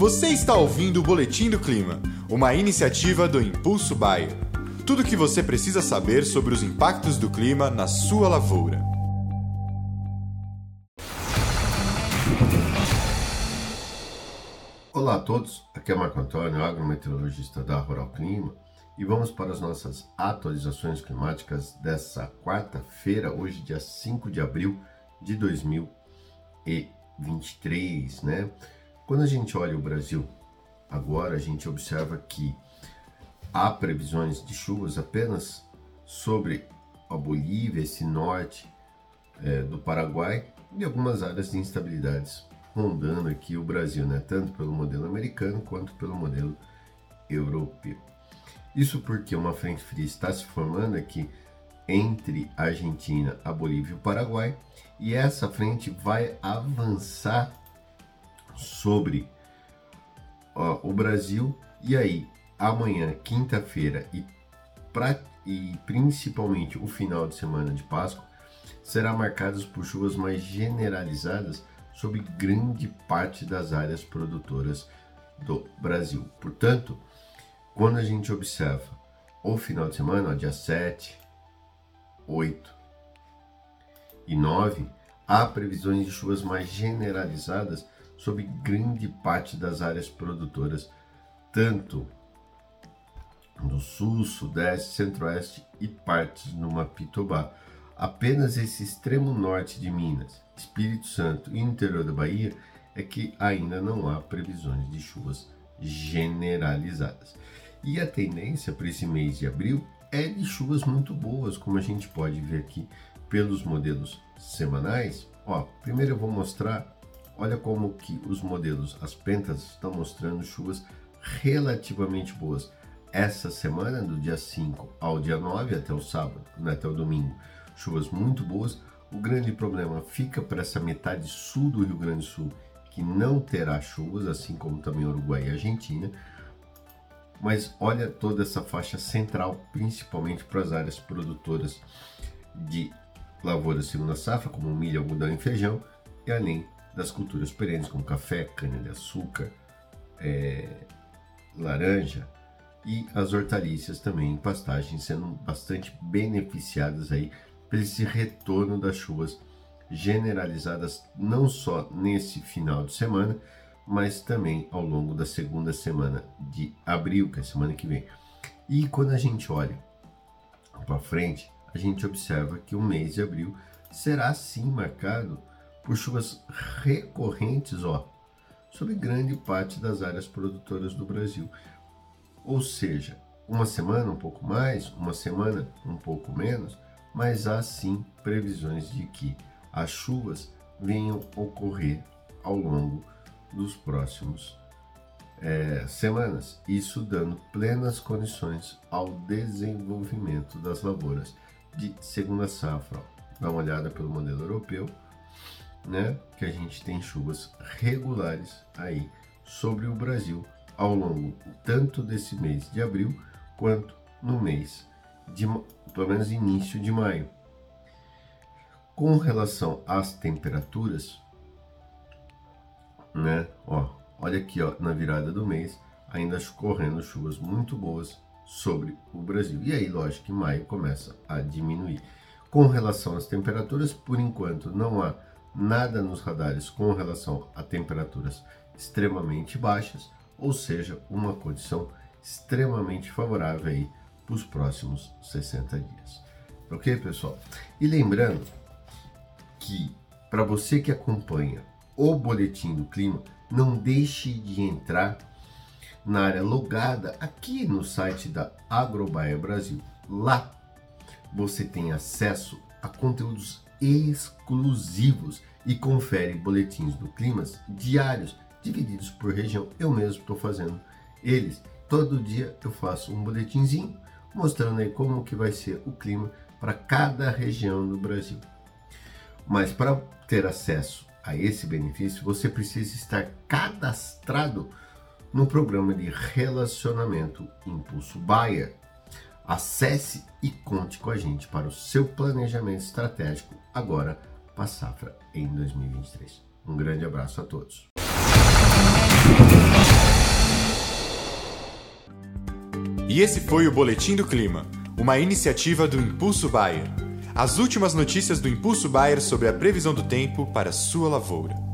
Você está ouvindo o Boletim do Clima, uma iniciativa do Impulso Bayer. Tudo o que você precisa saber sobre os impactos do clima na sua lavoura. Olá a todos, aqui é Marco Antônio, agrometeorologista da Rural Clima, e vamos para as nossas atualizações climáticas dessa quarta-feira, hoje, dia 5 de abril de 2023, né? Quando a gente olha o Brasil, agora a gente observa que há previsões de chuvas apenas sobre a Bolívia, esse norte é, do Paraguai e algumas áreas de instabilidades rondando aqui o Brasil, né? tanto pelo modelo americano quanto pelo modelo europeu. Isso porque uma frente fria está se formando aqui entre a Argentina, a Bolívia e o Paraguai, e essa frente vai avançar sobre ó, o Brasil, e aí amanhã, quinta-feira, e, e principalmente o final de semana de Páscoa, será marcados por chuvas mais generalizadas sobre grande parte das áreas produtoras do Brasil. Portanto, quando a gente observa o final de semana, ó, dia 7, 8 e 9, há previsões de chuvas mais generalizadas sobre grande parte das áreas produtoras, tanto no sul, sudeste, centro-oeste e partes no Mapitobá. Apenas esse extremo norte de Minas, Espírito Santo e interior da Bahia é que ainda não há previsões de chuvas generalizadas. E a tendência para esse mês de abril é de chuvas muito boas, como a gente pode ver aqui pelos modelos semanais. Ó, primeiro eu vou mostrar Olha como que os modelos, as pentas, estão mostrando chuvas relativamente boas. Essa semana, do dia 5 ao dia 9, até o sábado, né, até o domingo, chuvas muito boas. O grande problema fica para essa metade sul do Rio Grande do Sul, que não terá chuvas, assim como também Uruguai e Argentina. Mas olha toda essa faixa central, principalmente para as áreas produtoras de lavouras segunda safra, como milho, algodão e feijão, e além das culturas perenes, como café, cana-de-açúcar, é, laranja e as hortaliças também em pastagem sendo bastante beneficiadas aí por esse retorno das chuvas generalizadas não só nesse final de semana, mas também ao longo da segunda semana de abril, que é a semana que vem. E quando a gente olha para frente, a gente observa que o mês de abril será sim marcado por chuvas recorrentes, ó, sobre grande parte das áreas produtoras do Brasil. Ou seja, uma semana um pouco mais, uma semana um pouco menos, mas há sim previsões de que as chuvas venham ocorrer ao longo dos próximos é, semanas, isso dando plenas condições ao desenvolvimento das lavouras de segunda safra. Dá uma olhada pelo modelo europeu né, que a gente tem chuvas regulares aí sobre o Brasil ao longo tanto desse mês de abril quanto no mês de pelo menos início de maio. Com relação às temperaturas, né, ó, olha aqui, ó, na virada do mês, ainda correndo chuvas muito boas sobre o Brasil. E aí, lógico que maio começa a diminuir. Com relação às temperaturas, por enquanto não há nada nos radares com relação a temperaturas extremamente baixas, ou seja, uma condição extremamente favorável aí para os próximos 60 dias. Ok, pessoal? E lembrando que para você que acompanha o boletim do clima, não deixe de entrar na área logada aqui no site da Agrobaia Brasil. Lá você tem acesso a conteúdos exclusivos e confere boletins do climas diários divididos por região. Eu mesmo estou fazendo eles. Todo dia eu faço um boletinzinho mostrando aí como que vai ser o clima para cada região do Brasil. Mas para ter acesso a esse benefício, você precisa estar cadastrado no programa de relacionamento Impulso Bayer. Acesse e conte com a gente para o seu planejamento estratégico agora para a safra em 2023. Um grande abraço a todos. E esse foi o Boletim do Clima, uma iniciativa do Impulso Bayer. As últimas notícias do Impulso Bayer sobre a previsão do tempo para sua lavoura.